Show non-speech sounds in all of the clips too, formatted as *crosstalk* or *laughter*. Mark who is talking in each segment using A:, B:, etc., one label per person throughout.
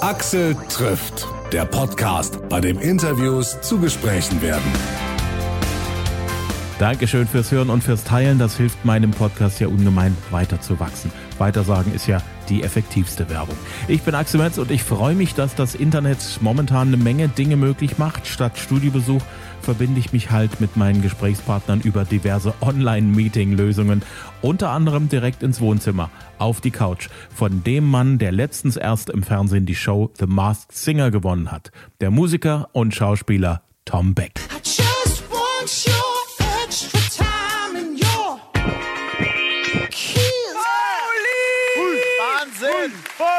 A: Axel trifft, der Podcast, bei dem Interviews zu Gesprächen werden.
B: Dankeschön fürs Hören und fürs Teilen. Das hilft meinem Podcast ja ungemein weiter zu wachsen. Weitersagen ist ja die effektivste Werbung. Ich bin Axel Metz und ich freue mich, dass das Internet momentan eine Menge Dinge möglich macht. Statt Studiobesuch verbinde ich mich halt mit meinen Gesprächspartnern über diverse Online-Meeting-Lösungen, unter anderem direkt ins Wohnzimmer, auf die Couch, von dem Mann, der letztens erst im Fernsehen die Show The Masked Singer gewonnen hat, der Musiker und Schauspieler Tom Beck.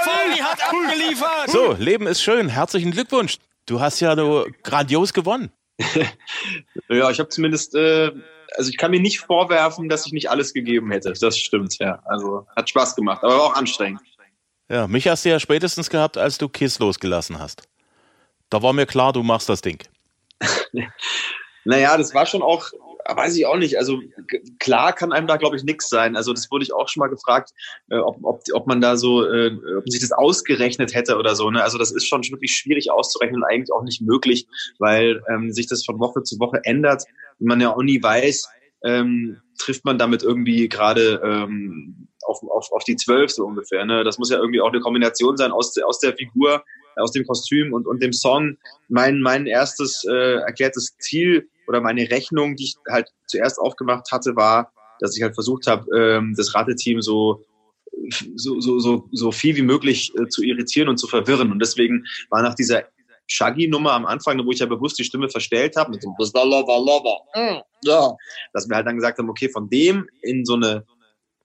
C: Foley hat abgeliefert.
D: So, Leben ist schön. Herzlichen Glückwunsch. Du hast ja so grandios gewonnen. *laughs*
C: ja, ich habe zumindest, äh, also ich kann mir nicht vorwerfen, dass ich nicht alles gegeben hätte. Das stimmt, ja. Also hat Spaß gemacht, aber auch anstrengend.
D: Ja, mich hast du ja spätestens gehabt, als du Kiss losgelassen hast. Da war mir klar, du machst das Ding. *laughs*
C: naja, das war schon auch weiß ich auch nicht. Also klar kann einem da, glaube ich, nichts sein. Also das wurde ich auch schon mal gefragt, äh, ob, ob, ob man da so, äh, ob man sich das ausgerechnet hätte oder so. Ne? Also das ist schon wirklich schwierig auszurechnen und eigentlich auch nicht möglich, weil ähm, sich das von Woche zu Woche ändert und man ja auch nie weiß, ähm, trifft man damit irgendwie gerade ähm, auf, auf, auf die zwölf so ungefähr. Ne? Das muss ja irgendwie auch eine Kombination sein aus, aus der Figur, aus dem Kostüm und, und dem Song. Mein, mein erstes äh, erklärtes Ziel oder meine Rechnung, die ich halt zuerst aufgemacht hatte, war, dass ich halt versucht habe, ähm, das Rateteam so so, so, so, so viel wie möglich äh, zu irritieren und zu verwirren. Und deswegen war nach dieser Shaggy-Nummer am Anfang, wo ich ja bewusst die Stimme verstellt habe, mit so mm, ja, dass wir halt dann gesagt haben, okay, von dem in so eine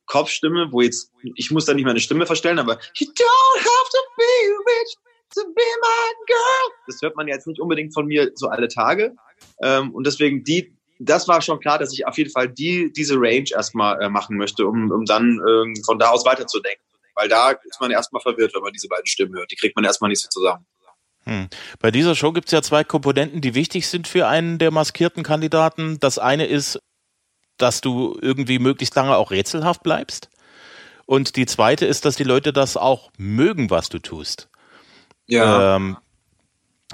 C: Kopfstimme, wo jetzt, ich muss da nicht meine Stimme verstellen, aber you don't have to be rich to be my girl. Das hört man jetzt nicht unbedingt von mir so alle Tage. Ähm, und deswegen die, das war schon klar, dass ich auf jeden Fall die, diese Range erstmal äh, machen möchte, um, um dann ähm, von da aus weiterzudenken. Weil da ist man erstmal verwirrt, wenn man diese beiden Stimmen hört. Die kriegt man erstmal nicht so zusammen.
D: Hm. Bei dieser Show gibt es ja zwei Komponenten, die wichtig sind für einen der maskierten Kandidaten. Das eine ist, dass du irgendwie möglichst lange auch rätselhaft bleibst. Und die zweite ist, dass die Leute das auch mögen, was du tust. Ja. Ähm,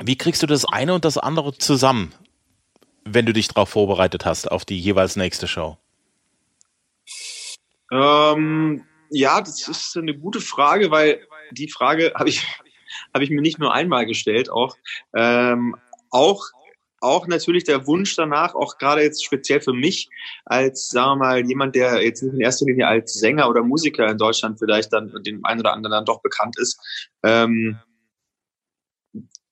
D: wie kriegst du das eine und das andere zusammen, wenn du dich darauf vorbereitet hast, auf die jeweils nächste Show?
C: Ähm, ja, das ist eine gute Frage, weil die Frage habe ich, hab ich mir nicht nur einmal gestellt, auch, ähm, auch auch natürlich der Wunsch danach, auch gerade jetzt speziell für mich, als, sagen wir mal, jemand, der jetzt nicht in erster Linie als Sänger oder Musiker in Deutschland vielleicht dann dem einen oder anderen dann doch bekannt ist, ähm,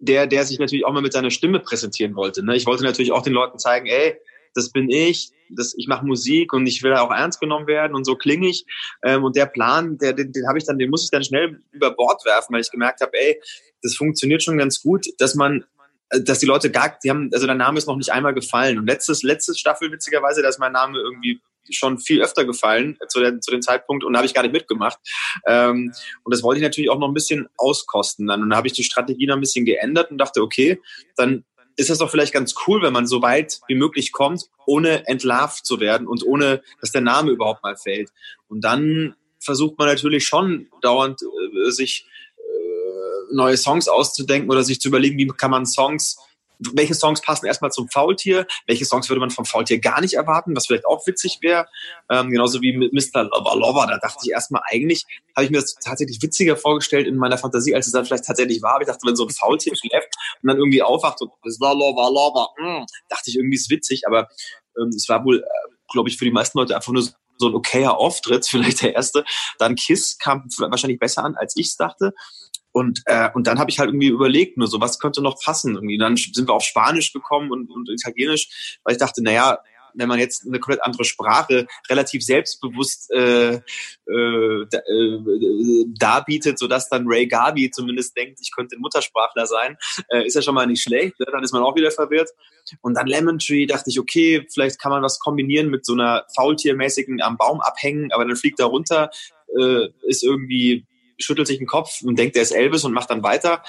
C: der, der sich natürlich auch mal mit seiner Stimme präsentieren wollte. Ne? Ich wollte natürlich auch den Leuten zeigen, ey, das bin ich, das, ich mache Musik und ich will auch ernst genommen werden und so klinge ich. Ähm, und der Plan, der, den, den habe ich dann, den muss ich dann schnell über Bord werfen, weil ich gemerkt habe, ey, das funktioniert schon ganz gut, dass man äh, dass die Leute gar, die haben, also der Name ist noch nicht einmal gefallen. Und letztes, letztes Staffel, witzigerweise, da ist mein Name irgendwie schon viel öfter gefallen zu, der, zu dem Zeitpunkt und habe ich gar nicht mitgemacht. Ähm, und das wollte ich natürlich auch noch ein bisschen auskosten. Dann, und dann habe ich die Strategie noch ein bisschen geändert und dachte, okay, dann ist das doch vielleicht ganz cool, wenn man so weit wie möglich kommt, ohne entlarvt zu werden und ohne, dass der Name überhaupt mal fällt. Und dann versucht man natürlich schon dauernd äh, sich äh, neue Songs auszudenken oder sich zu überlegen, wie kann man Songs welche Songs passen erstmal zum Faultier, welche Songs würde man vom Faultier gar nicht erwarten, was vielleicht auch witzig wäre. Ähm, genauso wie mit Mr. Lover Lover, da dachte ich erstmal eigentlich, habe ich mir das tatsächlich witziger vorgestellt in meiner Fantasie, als es dann vielleicht tatsächlich war. Aber ich dachte, wenn so ein Faultier schläft und dann irgendwie aufwacht und Mr. Lover Lover, mh, dachte ich irgendwie ist witzig, aber ähm, es war wohl, äh, glaube ich, für die meisten Leute einfach nur so ein okayer Auftritt, *laughs* vielleicht der erste. Dann Kiss kam wahrscheinlich besser an, als ich es dachte. Und, äh, und dann habe ich halt irgendwie überlegt, nur so, was könnte noch passen? Irgendwie. Dann sind wir auf Spanisch gekommen und, und Italienisch, weil ich dachte, naja, wenn man jetzt eine komplett andere Sprache relativ selbstbewusst äh, äh, äh, darbietet, sodass dann Ray Gabi zumindest denkt, ich könnte ein Muttersprachler sein, äh, ist ja schon mal nicht schlecht. Ne? Dann ist man auch wieder verwirrt. Und dann Lemon Tree dachte ich, okay, vielleicht kann man was kombinieren mit so einer Faultiermäßigen am Baum abhängen, aber dann fliegt er runter, äh, ist irgendwie schüttelt sich den Kopf und denkt, er ist Elvis und macht dann weiter.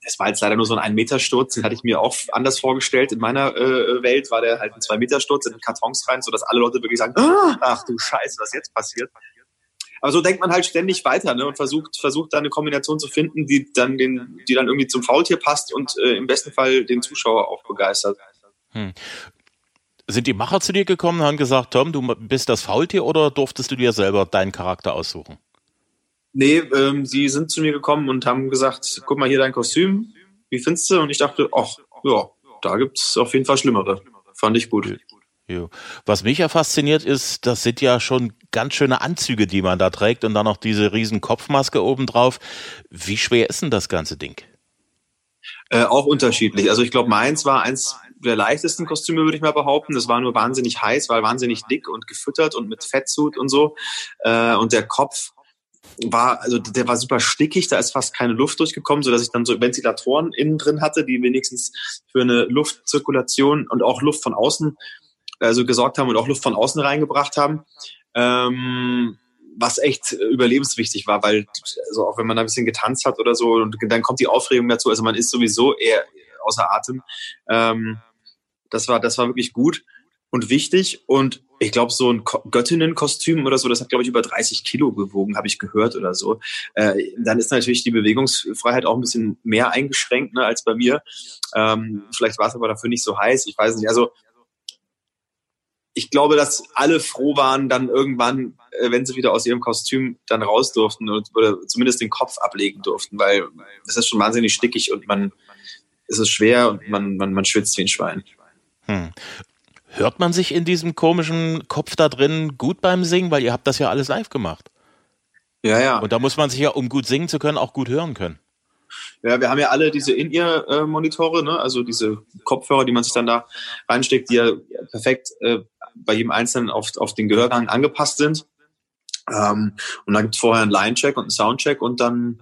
C: Es war jetzt leider nur so ein Ein-Meter-Sturz, den hatte ich mir auch anders vorgestellt. In meiner äh, Welt war der halt ein Zwei-Meter-Sturz in den Kartons rein, sodass alle Leute wirklich sagen, ah, ach du Scheiße, was jetzt passiert. aber so denkt man halt ständig weiter ne, und versucht, versucht da eine Kombination zu finden, die dann, den, die dann irgendwie zum Faultier passt und äh, im besten Fall den Zuschauer auch begeistert. Hm.
D: Sind die Macher zu dir gekommen und haben gesagt, Tom, du bist das Faultier oder durftest du dir selber deinen Charakter aussuchen?
C: Nee, ähm, sie sind zu mir gekommen und haben gesagt, guck mal hier dein Kostüm, wie findest du? Und ich dachte, ach, ja, da gibt es auf jeden Fall Schlimmere. Fand ich gut.
D: Jo. Was mich ja fasziniert ist, das sind ja schon ganz schöne Anzüge, die man da trägt und dann noch diese riesen Kopfmaske obendrauf. Wie schwer ist denn das ganze Ding?
C: Äh, auch unterschiedlich. Also ich glaube, meins war eins der leichtesten Kostüme, würde ich mal behaupten. Das war nur wahnsinnig heiß, weil wahnsinnig dick und gefüttert und mit Fettsuit und so. Äh, und der Kopf war, also der war super stickig, da ist fast keine Luft durchgekommen, so dass ich dann so Ventilatoren innen drin hatte, die wenigstens für eine Luftzirkulation und auch Luft von außen also gesorgt haben und auch Luft von außen reingebracht haben. Ähm, was echt überlebenswichtig war, weil also auch wenn man ein bisschen getanzt hat oder so, und dann kommt die Aufregung dazu. Also man ist sowieso eher außer Atem. Ähm, das war das war wirklich gut und wichtig. Und ich glaube, so ein Göttinnenkostüm oder so, das hat, glaube ich, über 30 Kilo gewogen, habe ich gehört oder so. Äh, dann ist natürlich die Bewegungsfreiheit auch ein bisschen mehr eingeschränkt ne, als bei mir. Ähm, vielleicht war es aber dafür nicht so heiß, ich weiß nicht. Also ich glaube, dass alle froh waren dann irgendwann, äh, wenn sie wieder aus ihrem Kostüm dann raus durften oder zumindest den Kopf ablegen durften, weil es ist schon wahnsinnig stickig und man es ist schwer und man, man, man schwitzt wie ein Schwein. Hm.
D: Hört man sich in diesem komischen Kopf da drin gut beim Singen, weil ihr habt das ja alles live gemacht.
C: Ja, ja.
D: Und da muss man sich ja, um gut singen zu können, auch gut hören können.
C: Ja, wir haben ja alle diese In-Ear-Monitore, ne? also diese Kopfhörer, die man sich dann da reinsteckt, die ja perfekt äh, bei jedem Einzelnen auf, auf den Gehörgang angepasst sind. Ähm, und dann gibt es vorher einen Line-Check und einen Sound-Check und dann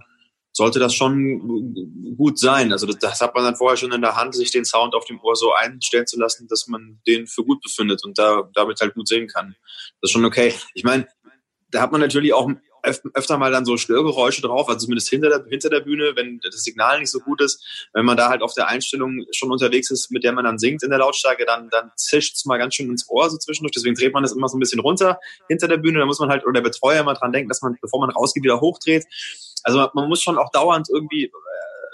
C: sollte das schon gut sein. Also das, das, hat man dann vorher schon in der Hand, sich den Sound auf dem Ohr so einstellen zu lassen, dass man den für gut befindet und da damit halt gut singen kann. Das ist schon okay. Ich meine, da hat man natürlich auch öfter mal dann so Störgeräusche drauf, also zumindest hinter der, hinter der Bühne, wenn das Signal nicht so gut ist. Wenn man da halt auf der Einstellung schon unterwegs ist, mit der man dann singt in der Lautstärke, dann, dann zischt es mal ganz schön ins Ohr so zwischendurch. Deswegen dreht man das immer so ein bisschen runter hinter der Bühne. Da muss man halt, oder der Betreuer mal dran denken, dass man, bevor man rausgeht, wieder hochdreht. Also man muss schon auch dauernd irgendwie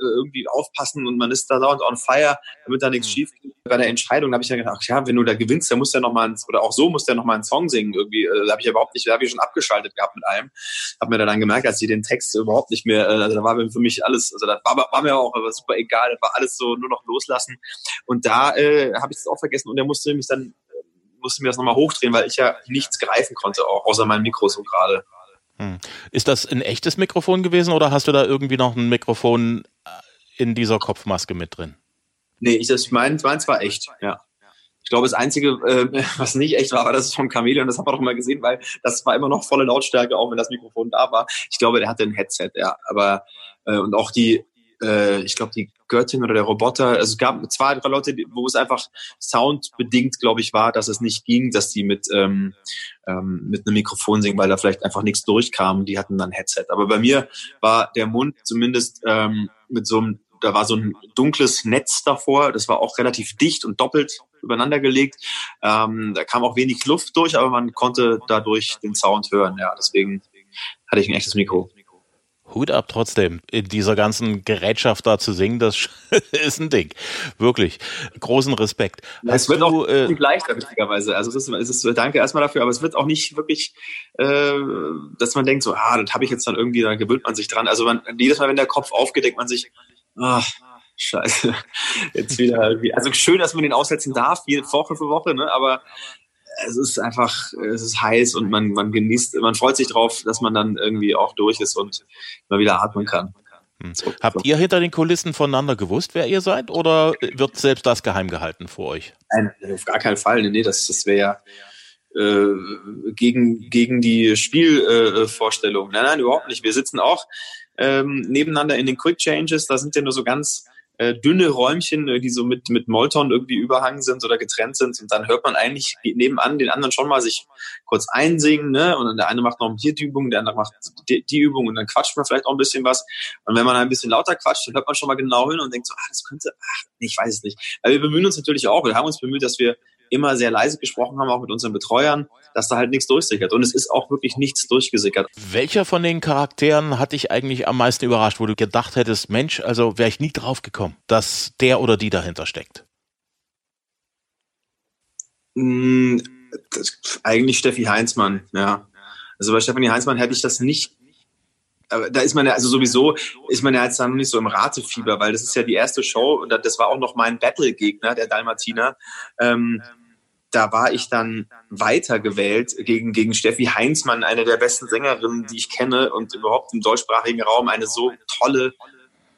C: irgendwie aufpassen und man ist da dauernd on fire, damit da nichts mhm. schief geht. Bei der Entscheidung habe ich ja gedacht, ach ja, wenn du da gewinnst, dann musst du ja noch mal, oder auch so musst du ja noch mal einen Song singen irgendwie. Äh, da habe ich ja überhaupt nicht, da habe ich schon abgeschaltet gehabt mit allem. Habe mir da dann gemerkt, als ich den Text überhaupt nicht mehr, äh, also da war mir für mich alles, also da war, war mir auch super egal, das war alles so nur noch loslassen. Und da äh, habe ich das auch vergessen und der musste mich dann äh, musste mir das nochmal hochdrehen, weil ich ja nichts greifen konnte, auch außer mein Mikro so gerade.
D: Hm. Ist das ein echtes Mikrofon gewesen oder hast du da irgendwie noch ein Mikrofon äh, in dieser Kopfmaske mit drin?
C: Nee, ich das meins, meins war echt, ja. Ich glaube, das Einzige, äh, *laughs* was nicht echt war, war das vom Chameleon. Das haben wir doch immer gesehen, weil das war immer noch volle Lautstärke, auch wenn das Mikrofon da war. Ich glaube, der hatte ein Headset, ja. Aber äh, und auch die, äh, ich glaube, die Göttin oder der Roboter. Also es gab zwei, drei Leute, wo es einfach soundbedingt, glaube ich, war, dass es nicht ging, dass die mit, ähm, ähm, mit einem Mikrofon singen, weil da vielleicht einfach nichts durchkam. Die hatten dann Headset. Aber bei mir war der Mund zumindest ähm, mit so einem da war so ein dunkles Netz davor, das war auch relativ dicht und doppelt übereinander gelegt. Ähm, da kam auch wenig Luft durch, aber man konnte dadurch den Sound hören. Ja, deswegen hatte ich ein echtes Mikro.
D: Hut ab trotzdem, in dieser ganzen Gerätschaft da zu singen, das *laughs* ist ein Ding. Wirklich. Großen Respekt.
C: Ja, es wird du, auch äh, leichter, witzigerweise. Also es ist, es ist, danke erstmal dafür, aber es wird auch nicht wirklich, äh, dass man denkt, so, ah, das habe ich jetzt dann irgendwie, dann gewöhnt man sich dran. Also man, jedes Mal, wenn der Kopf aufgeht, denkt man sich, ah, scheiße, *laughs* jetzt wieder irgendwie. Also schön, dass man den aussetzen darf, jede Woche für Woche, ne? aber es ist einfach, es ist heiß und man, man genießt, man freut sich drauf, dass man dann irgendwie auch durch ist und mal wieder atmen kann.
D: Hm. So, Habt so. ihr hinter den Kulissen voneinander gewusst, wer ihr seid, oder wird selbst das geheim gehalten vor euch?
C: Nein, auf gar keinen Fall. Nee, das, das wäre ja äh, gegen, gegen die Spielvorstellung. Äh, nein, nein, überhaupt nicht. Wir sitzen auch ähm, nebeneinander in den Quick Changes. Da sind ja nur so ganz äh, dünne Räumchen, äh, die so mit, mit Molton irgendwie überhangen sind oder getrennt sind. Und dann hört man eigentlich nebenan den anderen schon mal sich kurz einsingen. Ne? Und dann der eine macht noch hier die Übung, der andere macht die, die Übung und dann quatscht man vielleicht auch ein bisschen was. Und wenn man ein bisschen lauter quatscht, dann hört man schon mal genau hin und denkt so, ah, das könnte, ach, ich weiß es nicht. Aber wir bemühen uns natürlich auch, wir haben uns bemüht, dass wir immer sehr leise gesprochen haben, auch mit unseren Betreuern, dass da halt nichts durchsickert. Und es ist auch wirklich nichts durchgesickert.
D: Welcher von den Charakteren hat dich eigentlich am meisten überrascht, wo du gedacht hättest, Mensch, also wäre ich nie drauf gekommen, dass der oder die dahinter steckt?
C: Mm, eigentlich Steffi Heinzmann, ja. Also bei Stefanie Heinzmann hätte ich das nicht aber da ist man ja, also sowieso ist man ja jetzt dann noch nicht so im Ratefieber, weil das ist ja die erste Show und das war auch noch mein Battle-Gegner, der Dalmatiner. Ähm, da war ich dann weitergewählt gegen, gegen Steffi Heinzmann, eine der besten Sängerinnen, die ich kenne und überhaupt im deutschsprachigen Raum eine so tolle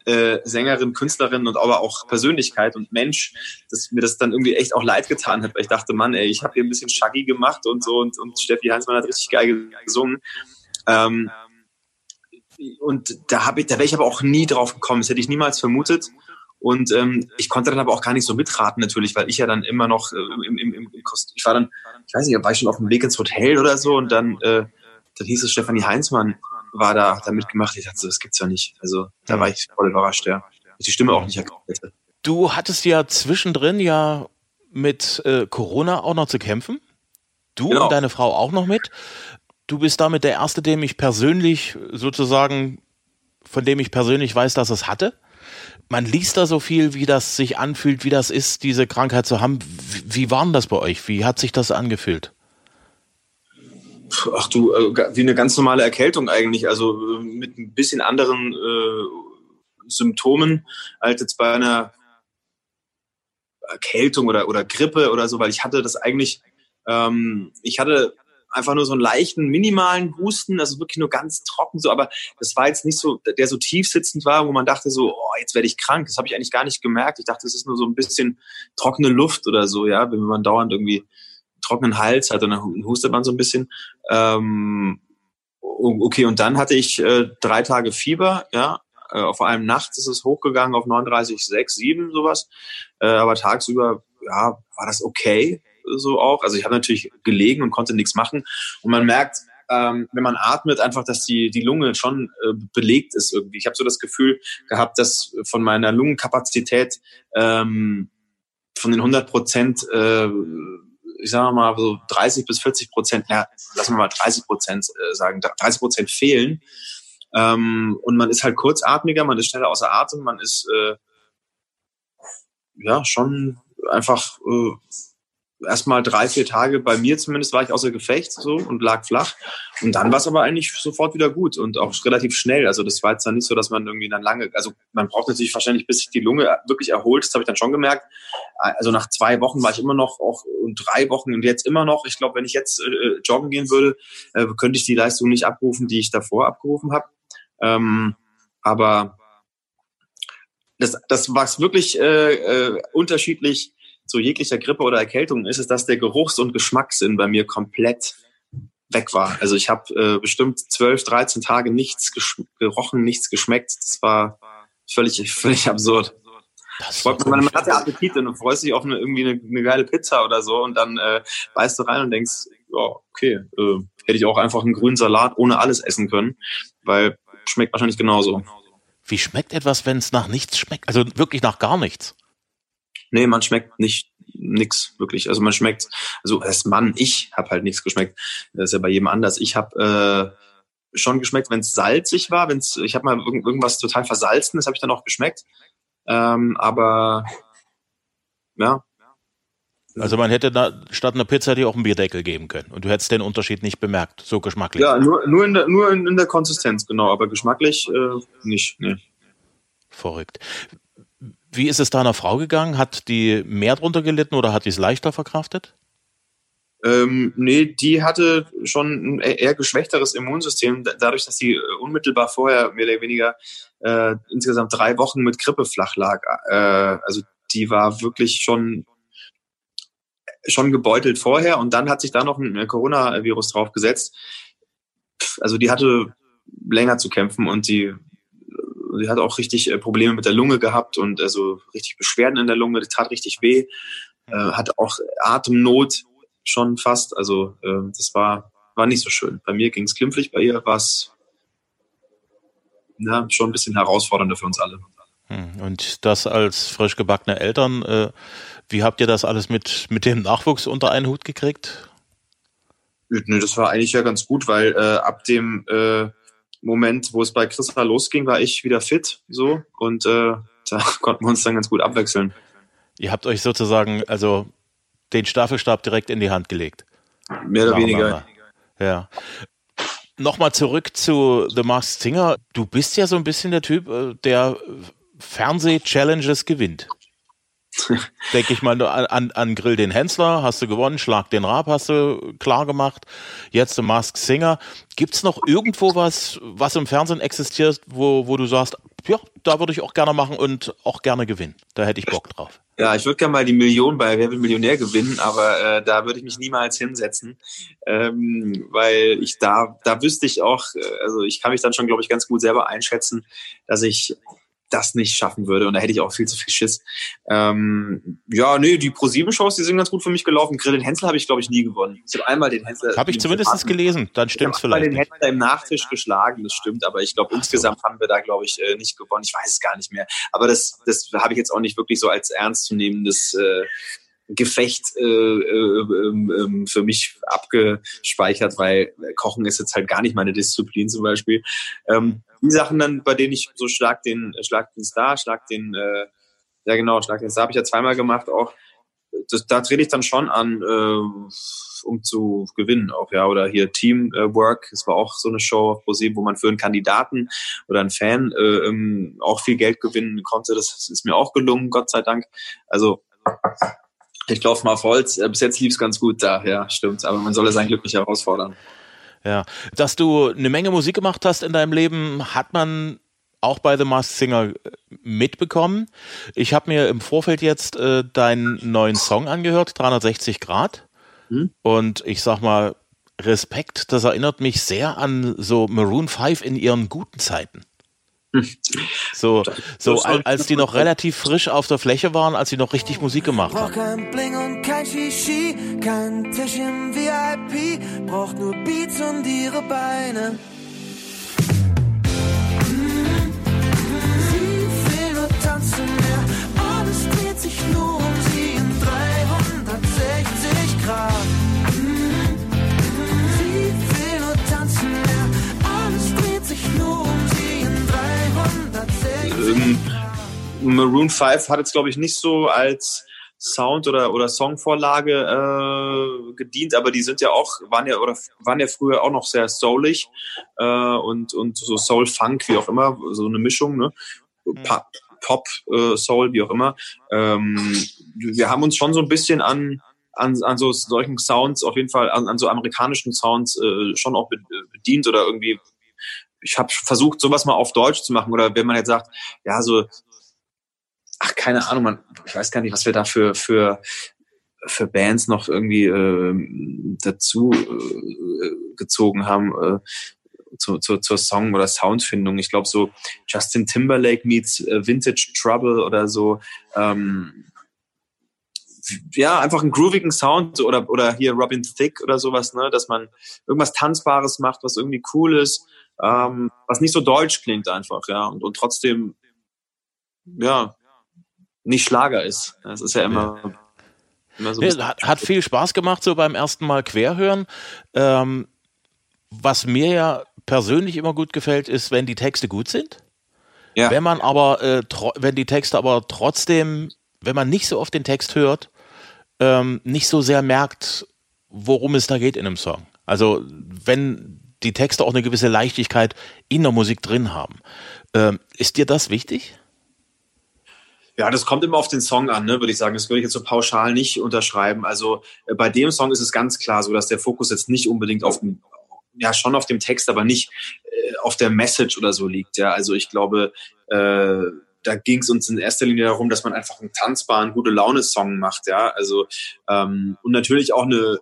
C: äh, Sängerin, Künstlerin und aber auch Persönlichkeit und Mensch, dass mir das dann irgendwie echt auch leid getan hat, weil ich dachte, Mann, ey, ich habe hier ein bisschen Shaggy gemacht und so und, und Steffi Heinzmann hat richtig geil gesungen. Ähm, und da da wäre ich aber auch nie drauf gekommen. Das hätte ich niemals vermutet. Und ähm, ich konnte dann aber auch gar nicht so mitraten natürlich, weil ich ja dann immer noch äh, im, im, im, Kost ich war dann, ich weiß nicht, war ich schon auf dem Weg ins Hotel oder so und dann, äh, dann hieß es Stefanie Heinzmann war da, hat da mitgemacht. Ich dachte, das gibt's ja nicht. Also da war ich voll überrascht, ja. Ich die Stimme auch nicht erkannt hätte.
D: Du hattest ja zwischendrin ja mit äh, Corona auch noch zu kämpfen. Du genau. und deine Frau auch noch mit. Du bist damit der Erste, dem ich persönlich sozusagen, von dem ich persönlich weiß, dass es hatte man liest da so viel, wie das sich anfühlt, wie das ist, diese Krankheit zu haben. Wie, war denn das bei euch? Wie hat sich das angefühlt?
C: Ach du, äh, wie eine ganz normale Erkältung eigentlich, also äh, mit ein bisschen anderen äh, Symptomen als jetzt bei einer Erkältung oder, oder Grippe oder so, weil ich hatte das eigentlich, ähm, ich hatte einfach nur so einen leichten, minimalen Husten, also wirklich nur ganz trocken so, aber das war jetzt nicht so, der so tief sitzend war, wo man dachte so, oh, jetzt werde ich krank. Das habe ich eigentlich gar nicht gemerkt. Ich dachte, es ist nur so ein bisschen trockene Luft oder so, ja, wenn man dauernd irgendwie trockenen Hals hat und dann hustet man so ein bisschen. Ähm, okay, und dann hatte ich äh, drei Tage Fieber, ja, äh, vor allem nachts ist es hochgegangen auf 39, 6, 7, sowas. Äh, aber tagsüber, ja, war das okay so auch. Also ich habe natürlich gelegen und konnte nichts machen. Und man merkt, ähm, wenn man atmet, einfach, dass die, die Lunge schon äh, belegt ist irgendwie. Ich habe so das Gefühl gehabt, dass von meiner Lungenkapazität ähm, von den 100 Prozent, äh, ich sage mal so 30 bis 40 Prozent, ja, lassen wir mal 30 Prozent äh, sagen, 30 Prozent fehlen. Ähm, und man ist halt kurzatmiger, man ist schneller außer Atem, man ist äh, ja schon einfach äh, erstmal drei, vier Tage, bei mir zumindest, war ich außer Gefecht so und lag flach. Und dann war es aber eigentlich sofort wieder gut und auch relativ schnell. Also das war jetzt dann nicht so, dass man irgendwie dann lange, also man braucht natürlich wahrscheinlich, bis sich die Lunge wirklich erholt. Das habe ich dann schon gemerkt. Also nach zwei Wochen war ich immer noch, auch und drei Wochen und jetzt immer noch. Ich glaube, wenn ich jetzt äh, joggen gehen würde, äh, könnte ich die Leistung nicht abrufen, die ich davor abgerufen habe. Ähm, aber das, das war wirklich äh, äh, unterschiedlich zu jeglicher Grippe oder Erkältung ist, ist, dass der Geruchs- und Geschmackssinn bei mir komplett weg war. Also ich habe äh, bestimmt 12, 13 Tage nichts gerochen, nichts geschmeckt. Das war völlig, *laughs* völlig absurd. Man, man hat ja Appetit und du freust dich auf eine, irgendwie eine, eine geile Pizza oder so und dann äh, beißt du rein und denkst, ja, okay, äh, hätte ich auch einfach einen grünen Salat ohne alles essen können, weil schmeckt wahrscheinlich genauso.
D: Wie schmeckt etwas, wenn es nach nichts schmeckt? Also wirklich nach gar nichts?
C: Nee, man schmeckt nicht nix wirklich. Also man schmeckt, also als Mann, ich habe halt nichts geschmeckt. Das ist ja bei jedem anders. Ich habe äh, schon geschmeckt, wenn es salzig war. Wenn's, ich habe mal irgend, irgendwas total versalzen, habe ich dann auch geschmeckt. Ähm, aber ja.
D: Also man hätte da statt einer Pizza dir auch einen Bierdeckel geben können und du hättest den Unterschied nicht bemerkt, so geschmacklich.
C: Ja, nur, nur, in, der, nur in, in der Konsistenz, genau, aber geschmacklich äh, nicht. Nee.
D: Verrückt. Wie ist es deiner Frau gegangen? Hat die mehr drunter gelitten oder hat die es leichter verkraftet?
C: Ähm, nee, die hatte schon ein eher geschwächteres Immunsystem, dadurch, dass sie äh, unmittelbar vorher mehr oder weniger äh, insgesamt drei Wochen mit Grippe flach lag. Äh, also die war wirklich schon schon gebeutelt vorher und dann hat sich da noch ein Coronavirus draufgesetzt. Also die hatte länger zu kämpfen und die sie hat auch richtig äh, Probleme mit der Lunge gehabt und also richtig Beschwerden in der Lunge, das tat richtig weh, äh, hat auch Atemnot schon fast, also äh, das war, war nicht so schön. Bei mir ging es glimpflich, bei ihr war es ja, schon ein bisschen herausfordernder für uns alle.
D: Hm, und das als frisch gebackene Eltern, äh, wie habt ihr das alles mit, mit dem Nachwuchs unter einen Hut gekriegt?
C: Nö, das war eigentlich ja ganz gut, weil äh, ab dem äh, Moment, wo es bei Christa losging, war ich wieder fit so und äh, da *laughs* konnten wir uns dann ganz gut abwechseln.
D: Ihr habt euch sozusagen also den Staffelstab direkt in die Hand gelegt.
C: Mehr oder weniger.
D: Ja. Nochmal zurück zu The Masked Singer. Du bist ja so ein bisschen der Typ, äh, der Fernseh-Challenges gewinnt. *laughs* Denke ich mal an, an Grill den Hensler, hast du gewonnen, Schlag den Rab hast du klar gemacht, jetzt The Masked Singer. Gibt's noch irgendwo was, was im Fernsehen existiert, wo, wo du sagst, ja, da würde ich auch gerne machen und auch gerne gewinnen. Da hätte ich Bock drauf.
C: Ja, ich würde gerne mal die Million bei Wer will Millionär gewinnen, aber äh, da würde ich mich niemals hinsetzen, ähm, weil ich da, da wüsste ich auch, äh, also ich kann mich dann schon, glaube ich, ganz gut selber einschätzen, dass ich das nicht schaffen würde. Und da hätte ich auch viel zu viel Schiss. Ähm, ja, nee, die Pro-7-Shows, die sind ganz gut für mich gelaufen. Grill den Hensler habe ich, glaube ich, nie gewonnen. Ich habe einmal den Hensler.
D: Habe ich zumindest gelesen, dann stimmt es vielleicht.
C: Ich habe den Hensler im Nachtisch geschlagen, das stimmt, aber ich glaube, insgesamt so. haben wir da, glaube ich, äh, nicht gewonnen. Ich weiß es gar nicht mehr. Aber das, das habe ich jetzt auch nicht wirklich so als ernstzunehmendes äh, Gefecht äh, äh, äh, für mich abgespeichert, weil Kochen ist jetzt halt gar nicht meine Disziplin zum Beispiel. Ähm, die Sachen dann, bei denen ich so schlag den, schlag den Star, schlag den, äh, ja genau, schlag den Star habe ich ja zweimal gemacht auch. Das, da trete ich dann schon an, äh, um zu gewinnen auch, ja. Oder hier Teamwork, das war auch so eine Show auf ProSieben, wo man für einen Kandidaten oder einen Fan äh, ähm, auch viel Geld gewinnen konnte. Das ist mir auch gelungen, Gott sei Dank. Also ich glaube mal auf Holz. Bis jetzt lief es ganz gut da, ja, stimmt. Aber man soll es sein Glück nicht herausfordern.
D: Ja, dass du eine Menge Musik gemacht hast in deinem Leben, hat man auch bei The Masked Singer äh, mitbekommen. Ich habe mir im Vorfeld jetzt äh, deinen neuen Song angehört, 360 Grad. Hm? Und ich sag mal, Respekt, das erinnert mich sehr an so Maroon 5 in ihren guten Zeiten. *laughs* So, so als die noch relativ frisch auf der Fläche waren, als sie noch richtig Musik gemacht haben. Braucht kein Bling und kein Shishi, kein Tisch im VIP, braucht nur Beats und ihre Beine.
C: Maroon 5 hat jetzt, glaube ich, nicht so als Sound oder oder Songvorlage äh, gedient, aber die sind ja auch waren ja oder waren ja früher auch noch sehr soulig äh, und und so Soul Funk wie auch immer so eine Mischung ne mhm. Pop, Pop äh, Soul wie auch immer. Ähm, wir haben uns schon so ein bisschen an an, an so solchen Sounds auf jeden Fall an, an so amerikanischen Sounds äh, schon auch bedient oder irgendwie ich habe versucht, sowas mal auf Deutsch zu machen. Oder wenn man jetzt sagt, ja, so, ach, keine Ahnung, man, ich weiß gar nicht, was wir da für, für, für Bands noch irgendwie äh, dazu äh, gezogen haben. Äh, zu, zu, zur Song- oder Soundfindung. Ich glaube, so Justin Timberlake meets äh, Vintage Trouble oder so. Ähm, ja, einfach einen groovigen Sound oder, oder hier Robin Thicke oder sowas, ne, dass man irgendwas Tanzbares macht, was irgendwie cool ist ähm, was nicht so deutsch klingt einfach, ja, und, und trotzdem, ja, nicht Schlager ist. Das ist ja immer. Ja.
D: immer so ja, hat, hat, viel Spaß gemacht, so beim ersten Mal querhören. Ähm, was mir ja persönlich immer gut gefällt, ist, wenn die Texte gut sind. Ja. Wenn man aber, äh, wenn die Texte aber trotzdem, wenn man nicht so oft den Text hört, ähm, nicht so sehr merkt, worum es da geht in einem Song. Also wenn die Texte auch eine gewisse Leichtigkeit in der Musik drin haben. Ähm, ist dir das wichtig?
C: Ja, das kommt immer auf den Song an, ne, würde ich sagen. Das würde ich jetzt so pauschal nicht unterschreiben. Also äh, bei dem Song ist es ganz klar so, dass der Fokus jetzt nicht unbedingt auf dem, ja schon auf dem Text, aber nicht äh, auf der Message oder so liegt. Ja, also ich glaube, äh, da ging es uns in erster Linie darum, dass man einfach einen tanzbaren, gute Laune-Song macht. Ja, also ähm, und natürlich auch eine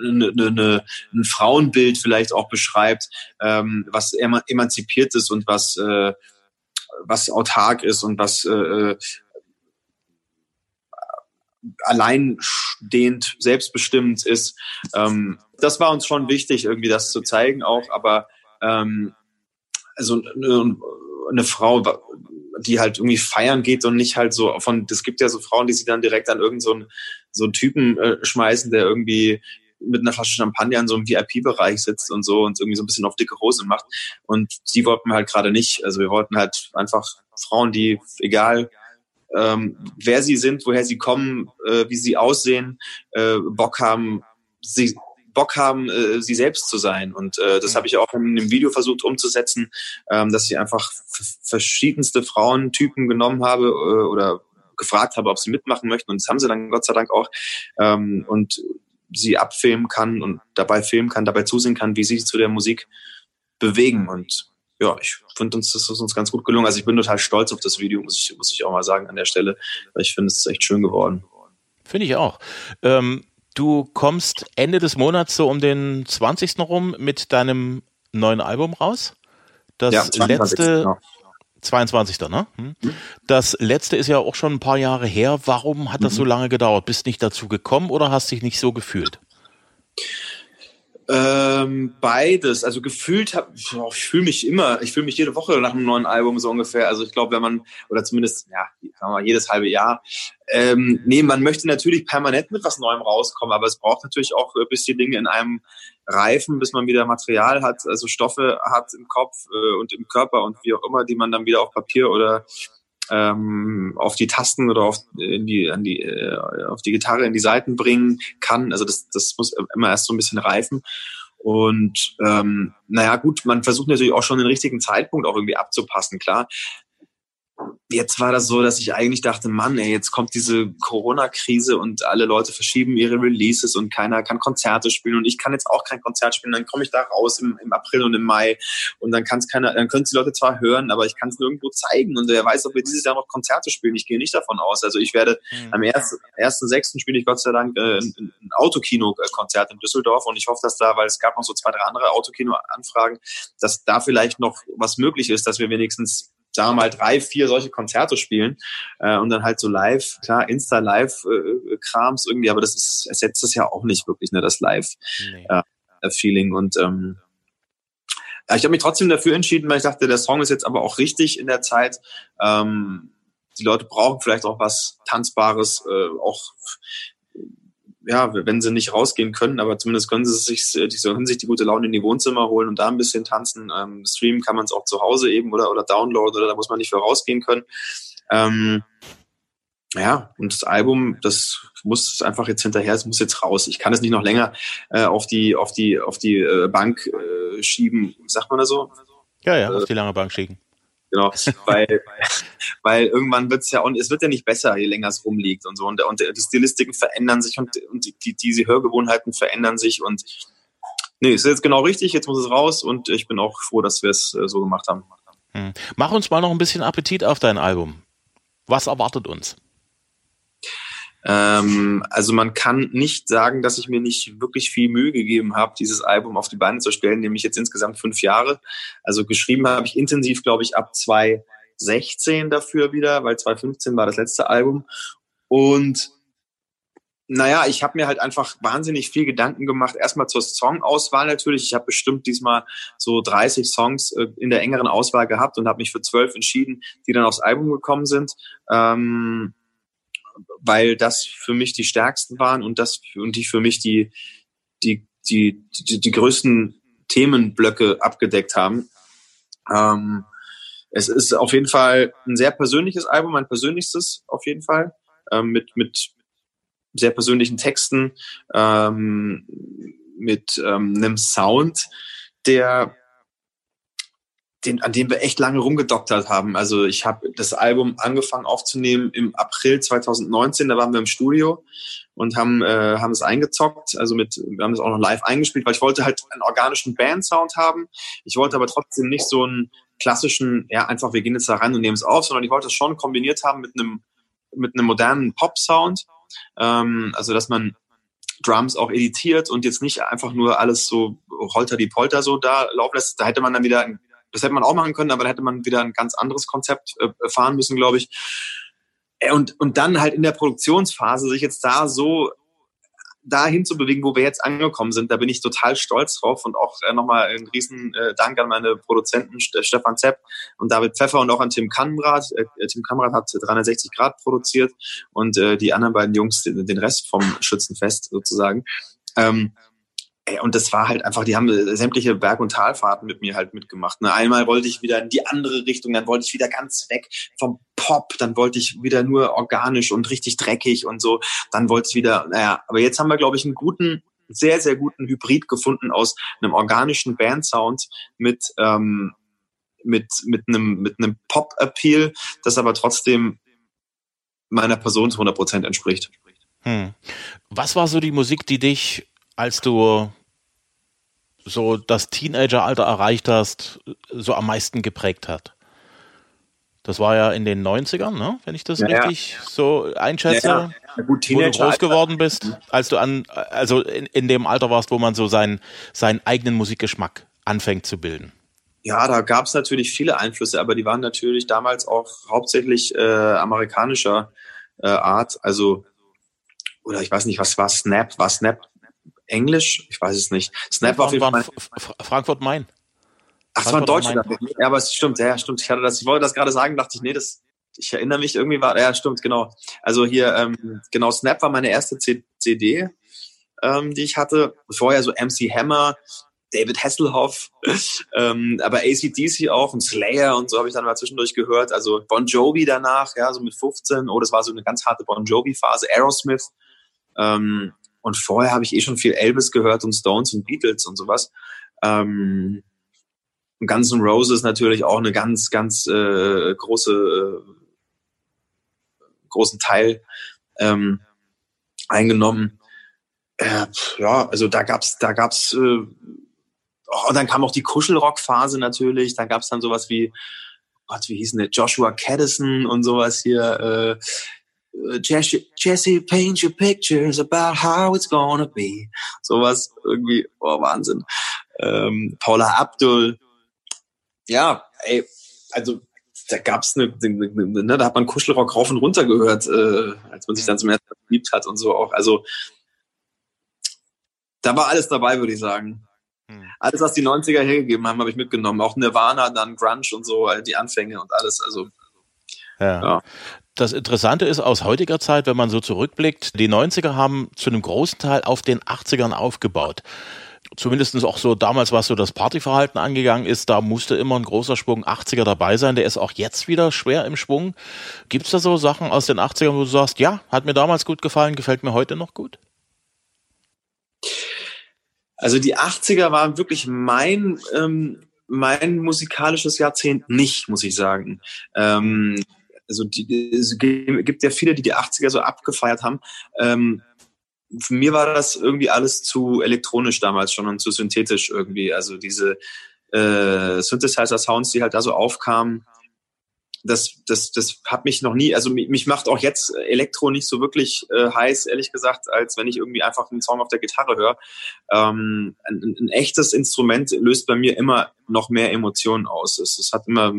C: eine, eine, ein Frauenbild vielleicht auch beschreibt, ähm, was emanzipiert ist und was, äh, was autark ist und was äh, äh, alleinstehend, selbstbestimmt ist. Ähm, das war uns schon wichtig, irgendwie das zu zeigen auch, aber ähm, also eine Frau, die halt irgendwie feiern geht und nicht halt so von, es gibt ja so Frauen, die sich dann direkt an irgendeinen so so einen Typen äh, schmeißen, der irgendwie mit einer Flasche Champagner in so einem VIP-Bereich sitzt und so und irgendwie so ein bisschen auf dicke Hose macht. Und die wollten wir halt gerade nicht. Also wir wollten halt einfach Frauen, die, egal ähm, wer sie sind, woher sie kommen, äh, wie sie aussehen, äh, Bock haben, sie Bock haben, äh, sie selbst zu sein. Und äh, das habe ich auch in dem Video versucht umzusetzen, ähm, dass ich einfach verschiedenste Frauentypen genommen habe äh, oder gefragt habe, ob sie mitmachen möchten. Und das haben sie dann Gott sei Dank auch. Ähm, und sie abfilmen kann und dabei filmen kann, dabei zusehen kann, wie sie sich zu der Musik bewegen. Und ja, ich finde uns, das ist uns ganz gut gelungen. Also ich bin total stolz auf das Video, muss ich, muss ich auch mal sagen an der Stelle. Weil ich finde, es ist echt schön geworden.
D: Finde ich auch. Ähm, du kommst Ende des Monats so um den 20. rum mit deinem neuen Album raus. Das ja, 22, letzte, genau. 22. Ne? Hm. Das letzte ist ja auch schon ein paar Jahre her. Warum hat das so mhm. lange gedauert? Bist nicht dazu gekommen oder hast dich nicht so gefühlt?
C: Ähm, beides. Also gefühlt habe ich fühle mich immer, ich fühle mich jede Woche nach einem neuen Album so ungefähr. Also ich glaube, wenn man, oder zumindest, ja, sagen wir mal, jedes halbe Jahr. Ähm, nee, man möchte natürlich permanent mit was Neuem rauskommen, aber es braucht natürlich auch, bis die Dinge in einem reifen, bis man wieder Material hat, also Stoffe hat im Kopf äh, und im Körper und wie auch immer, die man dann wieder auf Papier oder ähm, auf die Tasten oder auf in die, an die, äh, auf die Gitarre in die Seiten bringen kann. Also das, das muss immer erst so ein bisschen reifen. Und ähm, naja, gut, man versucht natürlich auch schon den richtigen Zeitpunkt auch irgendwie abzupassen, klar jetzt war das so, dass ich eigentlich dachte, Mann, ey, jetzt kommt diese Corona-Krise und alle Leute verschieben ihre Releases und keiner kann Konzerte spielen und ich kann jetzt auch kein Konzert spielen. Dann komme ich da raus im, im April und im Mai und dann kann es keiner, dann können die Leute zwar hören, aber ich kann es nirgendwo zeigen und wer weiß, ob wir dieses Jahr noch Konzerte spielen. Ich gehe nicht davon aus. Also ich werde mhm. am ersten, ersten sechsten spiele ich Gott sei Dank äh, ein, ein Autokino-Konzert in Düsseldorf und ich hoffe, dass da, weil es gab noch so zwei, drei andere Autokino-Anfragen, dass da vielleicht noch was möglich ist, dass wir wenigstens sagen wir mal, drei, vier solche Konzerte spielen äh, und dann halt so live, klar, Insta-Live-Krams äh, irgendwie, aber das ist, ersetzt das ja auch nicht wirklich, ne, das Live-Feeling. Nee. Äh, und ähm, ja, ich habe mich trotzdem dafür entschieden, weil ich dachte, der Song ist jetzt aber auch richtig in der Zeit. Ähm, die Leute brauchen vielleicht auch was Tanzbares, äh, auch ja, wenn sie nicht rausgehen können, aber zumindest können sie sich, die sollen sich die gute Laune in die Wohnzimmer holen und da ein bisschen tanzen. Ähm, streamen kann man es auch zu Hause eben oder, oder downloaden oder da muss man nicht für rausgehen können. Ähm, ja, und das Album, das muss einfach jetzt hinterher, es muss jetzt raus. Ich kann es nicht noch länger äh, auf die, auf die, auf die äh, Bank äh, schieben. Sagt man das so?
D: Ja, ja, auf die lange Bank schieben. *laughs*
C: Genau, weil, weil irgendwann wird es ja, und es wird ja nicht besser, je länger es rumliegt und so. Und, und die Stilistiken verändern sich und, und die, die, diese Hörgewohnheiten verändern sich und nee, ist jetzt genau richtig, jetzt muss es raus und ich bin auch froh, dass wir es äh, so gemacht haben.
D: Hm. Mach uns mal noch ein bisschen Appetit auf dein Album. Was erwartet uns?
C: Ähm, also man kann nicht sagen, dass ich mir nicht wirklich viel Mühe gegeben habe, dieses Album auf die Beine zu stellen, nämlich jetzt insgesamt fünf Jahre. Also geschrieben habe ich intensiv, glaube ich, ab 2016 dafür wieder, weil 2015 war das letzte Album. Und naja, ich habe mir halt einfach wahnsinnig viel Gedanken gemacht. Erstmal zur Songauswahl natürlich. Ich habe bestimmt diesmal so 30 Songs äh, in der engeren Auswahl gehabt und habe mich für zwölf entschieden, die dann aufs Album gekommen sind. Ähm, weil das für mich die stärksten waren und das und die für mich die die die die, die größten Themenblöcke abgedeckt haben. Ähm, es ist auf jeden Fall ein sehr persönliches Album, mein persönlichstes auf jeden Fall ähm, mit mit sehr persönlichen Texten, ähm, mit ähm, einem Sound, der den, an dem wir echt lange rumgedoktert haben. Also ich habe das Album angefangen aufzunehmen im April 2019, da waren wir im Studio und haben, äh, haben es eingezockt, also mit, wir haben es auch noch live eingespielt, weil ich wollte halt einen organischen Band-Sound haben. Ich wollte aber trotzdem nicht so einen klassischen, ja, einfach wir gehen jetzt da rein und nehmen es auf, sondern ich wollte es schon kombiniert haben mit einem, mit einem modernen Pop-Sound. Ähm, also dass man Drums auch editiert und jetzt nicht einfach nur alles so holter die Polter so da laufen lässt. Da hätte man dann wieder ein das hätte man auch machen können, aber da hätte man wieder ein ganz anderes Konzept äh, fahren müssen, glaube ich. Äh, und, und dann halt in der Produktionsphase sich jetzt da so dahin zu bewegen, wo wir jetzt angekommen sind, da bin ich total stolz drauf und auch äh, nochmal ein riesen äh, Dank an meine Produzenten Stefan Zepp und David Pfeffer und auch an Tim Kamrat. Äh, Tim Kamrat hat 360 Grad produziert und äh, die anderen beiden Jungs den, den Rest vom Schützenfest sozusagen. Ähm, und das war halt einfach, die haben sämtliche Berg- und Talfahrten mit mir halt mitgemacht. Ne? Einmal wollte ich wieder in die andere Richtung, dann wollte ich wieder ganz weg vom Pop, dann wollte ich wieder nur organisch und richtig dreckig und so. Dann wollte ich wieder, naja, aber jetzt haben wir, glaube ich, einen guten, sehr, sehr guten Hybrid gefunden aus einem organischen Bandsound mit, ähm, mit, mit einem, mit einem Pop-Appeal, das aber trotzdem meiner Person zu 100 Prozent entspricht.
D: Hm. Was war so die Musik, die dich, als du so das Teenageralter erreicht hast, so am meisten geprägt hat? Das war ja in den 90ern, ne? wenn ich das
C: Ja, ja.
D: richtig so einschätze,
C: Ja, ja. Gut,
D: wo du groß geworden bist, als du an, also in, in dem Alter warst, wo man so seinen, seinen eigenen Musikgeschmack anfängt zu bilden.
C: Ja, da gab es natürlich viele Einflüsse, aber die waren natürlich damals auch hauptsächlich äh, amerikanischer äh, Art. Also, oder ich weiß nicht, was war Snap? War Snap Englisch? Ich weiß es nicht. Snap war auf jeden Fall.
D: Frankfurt Main.
C: Ach, es war ein Deutscher. Ja, aber es stimmt, ja, stimmt. Ich hatte das, ich wollte das gerade sagen, dachte ich, nee, das, ich erinnere mich irgendwie war, ja, stimmt, genau. Also hier, ähm, genau, Snap war meine erste C CD, ähm, die ich hatte. Vorher so MC Hammer, David Hasselhoff, *laughs* ähm, aber ACDC auch und Slayer und so habe ich dann mal zwischendurch gehört. Also Bon Jovi danach, ja, so mit 15. Oh, das war so eine ganz harte Bon Jovi-Phase. Aerosmith. Ähm, und vorher habe ich eh schon viel Elvis gehört und Stones und Beatles und sowas. Ähm, Guns N' Roses natürlich auch eine ganz, ganz äh, große, äh, großen Teil ähm, eingenommen. Äh, ja, also da gab's, da gab's, äh, oh, und dann kam auch die Kuschelrock-Phase natürlich. Dann gab's dann sowas wie, Gott, wie hieß denn der? Joshua Caddison und sowas hier. Äh, Jesse, Jesse, paint your pictures about how it's gonna be. Sowas irgendwie, oh Wahnsinn. Ähm, Paula Abdul, ja, ey, also da gab's eine, eine, eine ne, da hat man Kuschelrock rauf und runter gehört, äh, als man sich dann zum ersten Mal verliebt hat und so auch. Also da war alles dabei, würde ich sagen.
D: Hm.
C: Alles, was die 90er hergegeben haben, habe ich mitgenommen. Auch Nirvana, dann Grunge und so, äh, die Anfänge und alles. Also
D: Ja.
C: Ja.
D: Das Interessante ist aus heutiger Zeit, wenn man so zurückblickt, die 90er haben zu einem großen Teil auf den 80ern aufgebaut. Zumindest auch so damals, was so das Partyverhalten angegangen ist, da musste immer ein großer Schwung 80er dabei sein. Der ist auch jetzt wieder schwer im Schwung. Gibt's da so Sachen aus den 80ern, wo du sagst, ja, hat mir damals gut gefallen, gefällt mir heute noch gut?
C: Also die 80er waren wirklich mein, ähm, mein musikalisches Jahrzehnt nicht, muss ich sagen. Ähm, also die, es gibt ja viele, die die 80er so abgefeiert haben. Ähm, für mir war das irgendwie alles zu elektronisch damals schon und zu synthetisch irgendwie. Also diese äh, Synthesizer-Sounds, die halt da so aufkamen, das, das, das hat mich noch nie, also mich, macht auch jetzt Elektro nicht so wirklich äh, heiß, ehrlich gesagt, als wenn ich irgendwie einfach einen Song auf der Gitarre höre. Ähm, ein, ein echtes Instrument löst bei mir immer noch mehr Emotionen aus. Es, es hat immer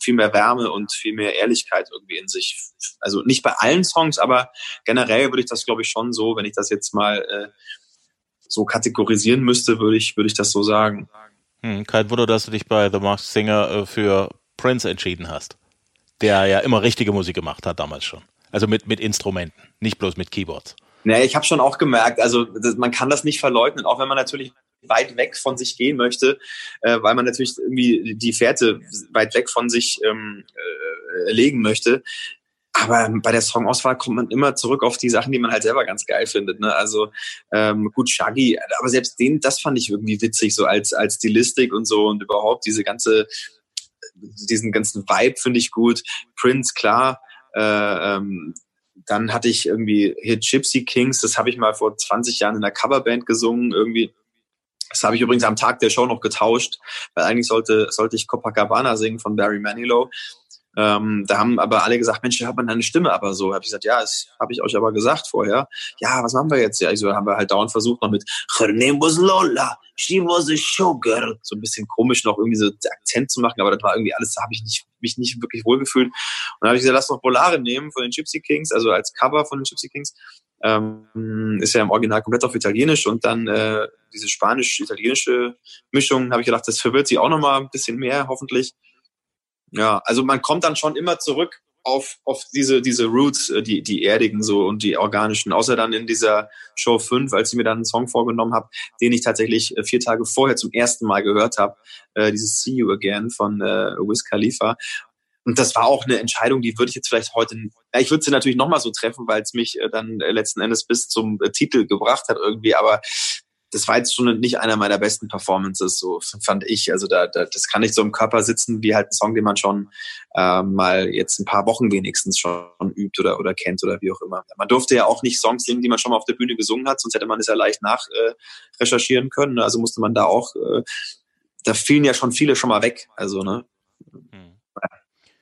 C: viel mehr Wärme und viel mehr Ehrlichkeit irgendwie in sich. Also nicht bei allen Songs, aber generell würde ich das, glaube ich, schon so, wenn ich das jetzt mal äh, so kategorisieren müsste, würde ich, würde ich das so sagen.
D: Hm, kein Wunder, dass du dich bei The Masked Singer äh, für Prince entschieden hast. Der ja immer richtige Musik gemacht hat damals schon. Also mit, mit Instrumenten, nicht bloß mit Keyboards.
C: Naja, ich habe schon auch gemerkt, also das, man kann das nicht verleugnen, auch wenn man natürlich weit weg von sich gehen möchte, äh, weil man natürlich irgendwie die Fährte weit weg von sich ähm, äh, legen möchte. Aber bei der Songauswahl kommt man immer zurück auf die Sachen, die man halt selber ganz geil findet. Ne? Also ähm, gut, Shaggy, aber selbst den, das fand ich irgendwie witzig, so als als Stilistik und so und überhaupt diese ganze, diesen ganzen Vibe finde ich gut. Prince, klar. Äh, ähm, dann hatte ich irgendwie hier Gypsy Kings, das habe ich mal vor 20 Jahren in einer Coverband gesungen, irgendwie. Das habe ich übrigens am Tag der Show noch getauscht, weil eigentlich sollte, sollte ich Copacabana singen von Barry Manilow. Ähm, da haben aber alle gesagt, Mensch, da hört man deine Stimme aber so. Habe ich gesagt, ja, das habe ich euch aber gesagt vorher. Ja, was machen wir jetzt? Ja, ich so, haben wir halt dauernd versucht noch mit Her name was Lola, she was a showgirl. So ein bisschen komisch noch irgendwie so Akzent zu machen, aber das war irgendwie alles, da habe ich nicht, mich nicht wirklich wohlgefühlt. Und dann habe ich gesagt, lass doch Bolare nehmen von den Gypsy Kings, also als Cover von den Gypsy Kings. Ähm, ist ja im Original komplett auf Italienisch und dann äh, diese spanisch-italienische Mischung, habe ich gedacht, das verwirrt sie auch nochmal ein bisschen mehr, hoffentlich. Ja, also man kommt dann schon immer zurück auf, auf diese, diese Roots, äh, die, die erdigen so und die organischen. Außer dann in dieser Show 5, als ich mir dann einen Song vorgenommen habe, den ich tatsächlich äh, vier Tage vorher zum ersten Mal gehört habe, äh, dieses See You Again von äh, Wiz Khalifa. Und das war auch eine Entscheidung, die würde ich jetzt vielleicht heute, ja, ich würde sie natürlich nochmal so treffen, weil es mich äh, dann äh, letzten Endes bis zum Titel gebracht hat irgendwie, aber das war jetzt schon nicht einer meiner besten Performances, so fand ich. Also da, da das kann nicht so im Körper sitzen wie halt ein Song, den man schon äh, mal jetzt ein paar Wochen wenigstens schon übt oder oder kennt oder wie auch immer. Man durfte ja auch nicht Songs singen, die man schon mal auf der Bühne gesungen hat, sonst hätte man es ja leicht nach äh, recherchieren können. Also musste man da auch, äh, da fielen ja schon viele schon mal weg. Also ne. Hm.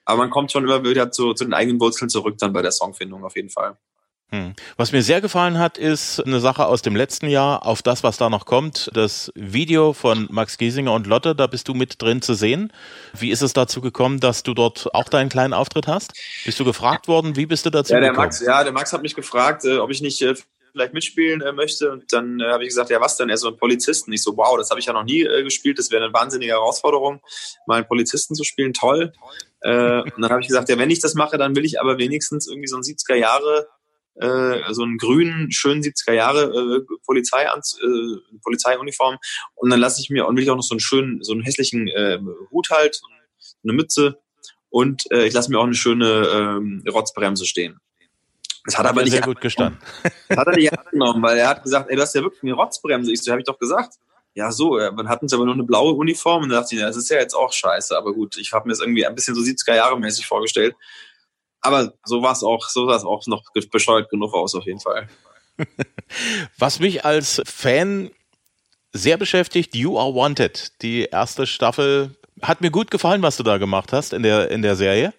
C: Aber man kommt schon immer wieder zu, zu den eigenen Wurzeln zurück dann bei der Songfindung auf jeden Fall.
D: Hm. Was mir sehr gefallen hat, ist eine Sache aus dem letzten Jahr, auf das, was da noch kommt. Das Video von Max Giesinger und Lotte, da bist du mit drin zu sehen. Wie ist es dazu gekommen, dass du dort auch deinen kleinen Auftritt hast? Bist du gefragt worden? Wie bist du dazu
C: ja, der
D: gekommen?
C: Max, ja, der Max hat mich gefragt, äh, ob ich nicht äh, vielleicht mitspielen äh, möchte. Und dann äh, habe ich gesagt, ja, was denn? Er so ein Polizisten. Ich so, wow, das habe ich ja noch nie äh, gespielt. Das wäre eine wahnsinnige Herausforderung, mal einen Polizisten zu spielen. Toll. Äh, und dann habe ich gesagt, ja, wenn ich das mache, dann will ich aber wenigstens irgendwie so ein 70er Jahre äh, so einen grünen, schönen 70er Jahre äh, Polizei äh, Polizeiuniform und dann lasse ich mir und will ich auch noch so einen schönen, so einen hässlichen äh, Hut halt, eine Mütze und äh, ich lasse mir auch eine schöne äh, Rotzbremse stehen. Das hat, hat aber nicht
D: sehr gut gestanden.
C: Das hat er nicht angenommen, weil er hat gesagt, ey, du hast ja wirklich eine Rotzbremse. Ich so, habe ich doch gesagt. Ja, so, man hat uns aber nur eine blaue Uniform und da dachte ich, das ist ja jetzt auch scheiße, aber gut, ich habe mir das irgendwie ein bisschen so 70er Jahre mäßig vorgestellt. Aber so war es auch, so sah es auch noch bescheuert genug aus, auf jeden Fall. *laughs*
D: Was mich als Fan sehr beschäftigt, You Are Wanted. Die erste Staffel hat mir gut gefallen, was du da gemacht hast in der, in der Serie.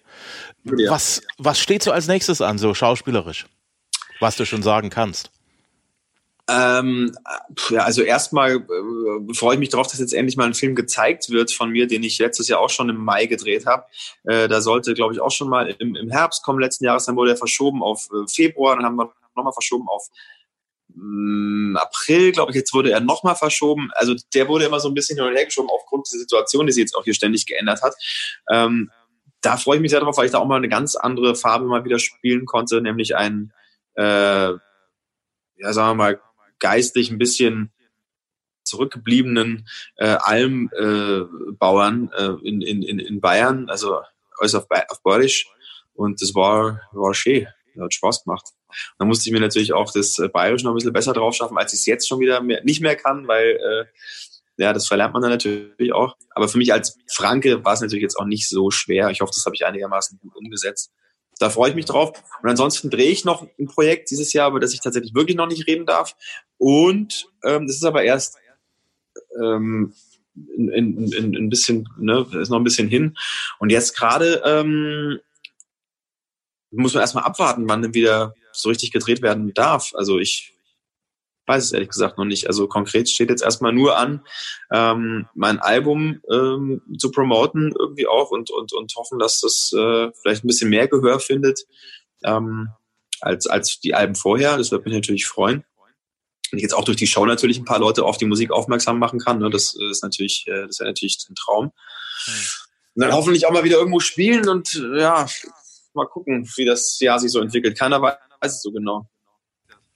D: Ja. Was, was steht so als nächstes an, so schauspielerisch? Was du schon sagen kannst?
C: Ähm, ja, also erstmal äh, freue ich mich darauf, dass jetzt endlich mal ein Film gezeigt wird von mir, den ich letztes Jahr auch schon im Mai gedreht habe. Äh, da sollte, glaube ich, auch schon mal im, im Herbst kommen letzten Jahres. Dann wurde er verschoben auf äh, Februar, dann haben wir nochmal verschoben auf mh, mm, April, glaube ich. Jetzt wurde er nochmal verschoben. Also der wurde immer so ein bisschen hin und her geschoben aufgrund der Situation, die sich jetzt auch hier ständig geändert hat. Ähm, da freue ich mich sehr drauf, weil ich da auch mal eine ganz andere Farbe mal wieder spielen konnte, nämlich ein äh, ja, sagen wir mal, geistig ein bisschen zurückgebliebenen äh, Almbauern äh, äh, in, in, in Bayern, also alles auf, auf Bayerisch. Und das war, war schön. Hat Spaß gemacht. Da musste ich mir natürlich auch das äh, Bayerisch noch ein bisschen besser drauf schaffen, als ich es jetzt schon wieder mehr, nicht mehr kann, weil äh, ja, das verlernt man dann natürlich auch. Aber für mich als Franke war es natürlich jetzt auch nicht so schwer. Ich hoffe, das habe ich einigermaßen gut umgesetzt. Da freue ich mich drauf. Und ansonsten drehe ich noch ein Projekt dieses Jahr, über das ich tatsächlich wirklich noch nicht reden darf. Und ähm, das ist aber erst ähm, in, in, in, ein bisschen, ne, ist noch ein bisschen hin. Und jetzt gerade ähm, muss man erstmal abwarten, wann wieder so richtig gedreht werden darf. Also ich weiß es ehrlich gesagt noch nicht. Also konkret steht jetzt erstmal nur an, ähm, mein Album ähm, zu promoten irgendwie auch und, und, und hoffen, dass das äh, vielleicht ein bisschen mehr Gehör findet ähm, als, als die Alben vorher. Das würde mich natürlich freuen. Und ich jetzt auch durch die Show natürlich ein paar Leute auf die Musik aufmerksam machen kann. Ne? Das ist natürlich, äh, das ist ja natürlich ein Traum. Hm. Und dann hoffentlich auch mal wieder irgendwo spielen und ja, mal gucken, wie das Jahr sich so entwickelt. Keiner weiß es so genau.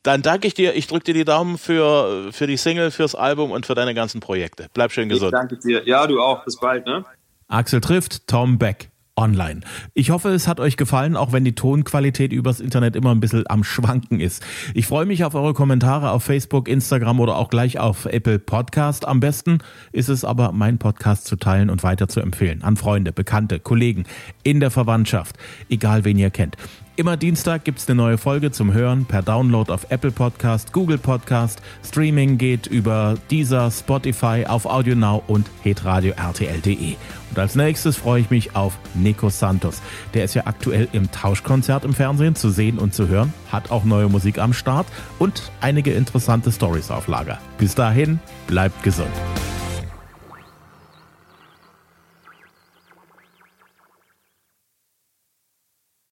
D: Dann danke ich dir. Ich drücke dir die Daumen für, für die Single, fürs Album und für deine ganzen Projekte. Bleib schön gesund.
C: Ich danke dir. Ja, du auch. Bis bald, ne?
B: Axel trifft Tom Beck online. Ich hoffe, es hat euch gefallen, auch wenn die Tonqualität übers Internet immer ein bisschen am Schwanken ist. Ich freue mich auf eure Kommentare auf Facebook, Instagram oder auch gleich auf Apple Podcast. Am besten ist es aber, mein Podcast zu teilen und weiter zu empfehlen. An Freunde, Bekannte, Kollegen, in der Verwandtschaft, egal wen ihr kennt. Immer Dienstag gibt es eine neue Folge zum Hören per Download auf Apple Podcast, Google Podcast. Streaming geht über Deezer, Spotify, auf AudioNow und hitradio RTL.de. Und als nächstes freue ich mich auf Nico Santos. Der ist ja aktuell im Tauschkonzert im Fernsehen zu sehen und zu hören, hat auch neue Musik am Start und einige interessante Stories auf Lager. Bis dahin, bleibt gesund.